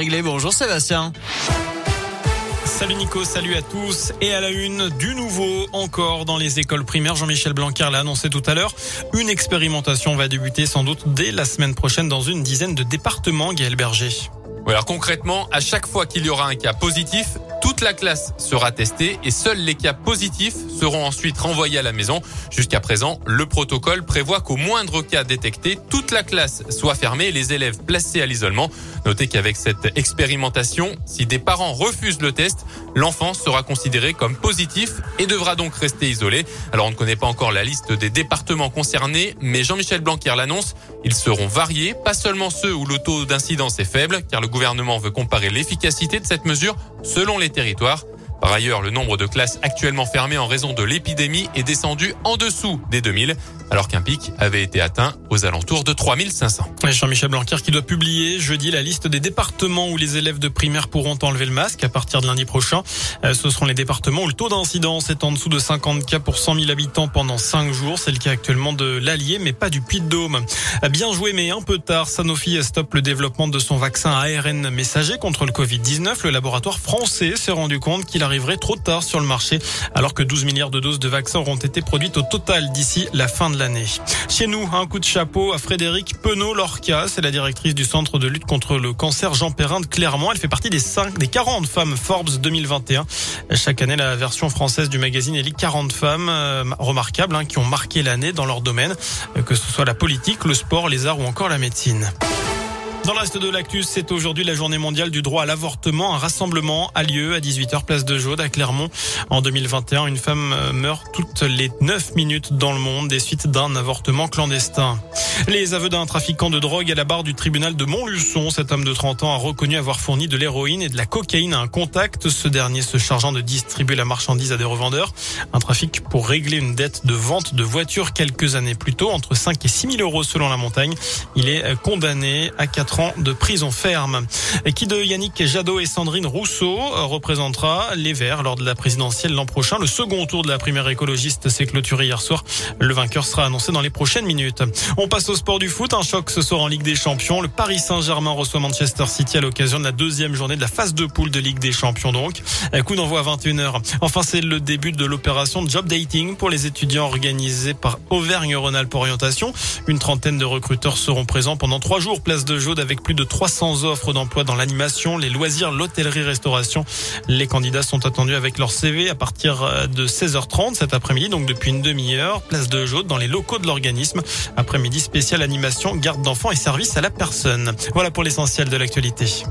Réglé. Bonjour Sébastien. Salut Nico, salut à tous. Et à la une, du nouveau encore dans les écoles primaires. Jean-Michel Blanquer l'a annoncé tout à l'heure. Une expérimentation va débuter sans doute dès la semaine prochaine dans une dizaine de départements, Gaël Berger. alors concrètement, à chaque fois qu'il y aura un cas positif, toute la classe sera testée et seuls les cas positifs seront ensuite renvoyés à la maison. Jusqu'à présent, le protocole prévoit qu'au moindre cas détecté, toute la classe soit fermée et les élèves placés à l'isolement. Notez qu'avec cette expérimentation, si des parents refusent le test, l'enfant sera considéré comme positif et devra donc rester isolé. Alors on ne connaît pas encore la liste des départements concernés, mais Jean-Michel Blanquer l'annonce, ils seront variés, pas seulement ceux où le taux d'incidence est faible, car le gouvernement veut comparer l'efficacité de cette mesure selon les territoires. Par ailleurs, le nombre de classes actuellement fermées en raison de l'épidémie est descendu en dessous des 2000 alors qu'un pic avait été atteint aux alentours de 3500. Jean-Michel Blanquer qui doit publier jeudi la liste des départements où les élèves de primaire pourront enlever le masque à partir de lundi prochain. Euh, ce seront les départements où le taux d'incidence est en dessous de 50 cas pour 100 000 habitants pendant 5 jours. C'est le cas actuellement de l'Allier, mais pas du Puy-de-Dôme. Euh, bien joué, mais un peu tard, Sanofi stoppe le développement de son vaccin ARN messager contre le Covid-19. Le laboratoire français s'est rendu compte qu'il arriverait trop tard sur le marché, alors que 12 milliards de doses de vaccins auront été produites au total d'ici la fin de l'année. Chez nous, un coup de chapeau à Frédéric Penaud-Lorca. C'est la directrice du Centre de lutte contre le cancer Jean Perrin de Clermont. Elle fait partie des 5, des 40 femmes Forbes 2021. Chaque année, la version française du magazine élit 40 femmes euh, remarquables hein, qui ont marqué l'année dans leur domaine, euh, que ce soit la politique, le sport, les arts ou encore la médecine. Dans le reste de l'actu, c'est aujourd'hui la journée mondiale du droit à l'avortement. Un rassemblement a lieu à 18h place de Jaude à Clermont. En 2021, une femme meurt toutes les 9 minutes dans le monde des suites d'un avortement clandestin. Les aveux d'un trafiquant de drogue à la barre du tribunal de Montluçon. Cet homme de 30 ans a reconnu avoir fourni de l'héroïne et de la cocaïne à un contact, ce dernier se chargeant de distribuer la marchandise à des revendeurs. Un trafic pour régler une dette de vente de voitures quelques années plus tôt, entre 5 et 6 000 euros selon la montagne. Il est condamné à 4 ans de prison ferme. Et qui de Yannick Jadot et Sandrine Rousseau représentera les Verts lors de la présidentielle l'an prochain? Le second tour de la primaire écologiste s'est clôturé hier soir. Le vainqueur sera annoncé dans les prochaines minutes. On passe au sport du foot. Un choc ce soir en Ligue des Champions. Le Paris Saint-Germain reçoit Manchester City à l'occasion de la deuxième journée de la phase de poule de Ligue des Champions donc. Coup d'envoi à 21h. Enfin, c'est le début de l'opération Job Dating pour les étudiants organisée par Auvergne-Rhône-Alpes Orientation. Une trentaine de recruteurs seront présents pendant trois jours place de Jaude avec plus de 300 offres d'emploi dans l'animation, les loisirs, l'hôtellerie-restauration. Les candidats sont attendus avec leur CV à partir euh, de 16h30 cet après-midi, donc depuis une demi-heure, place de Jaude dans les locaux de l'organisme. Après-midi spécial animation, garde d'enfants et service à la personne. Voilà pour l'essentiel de l'actualité.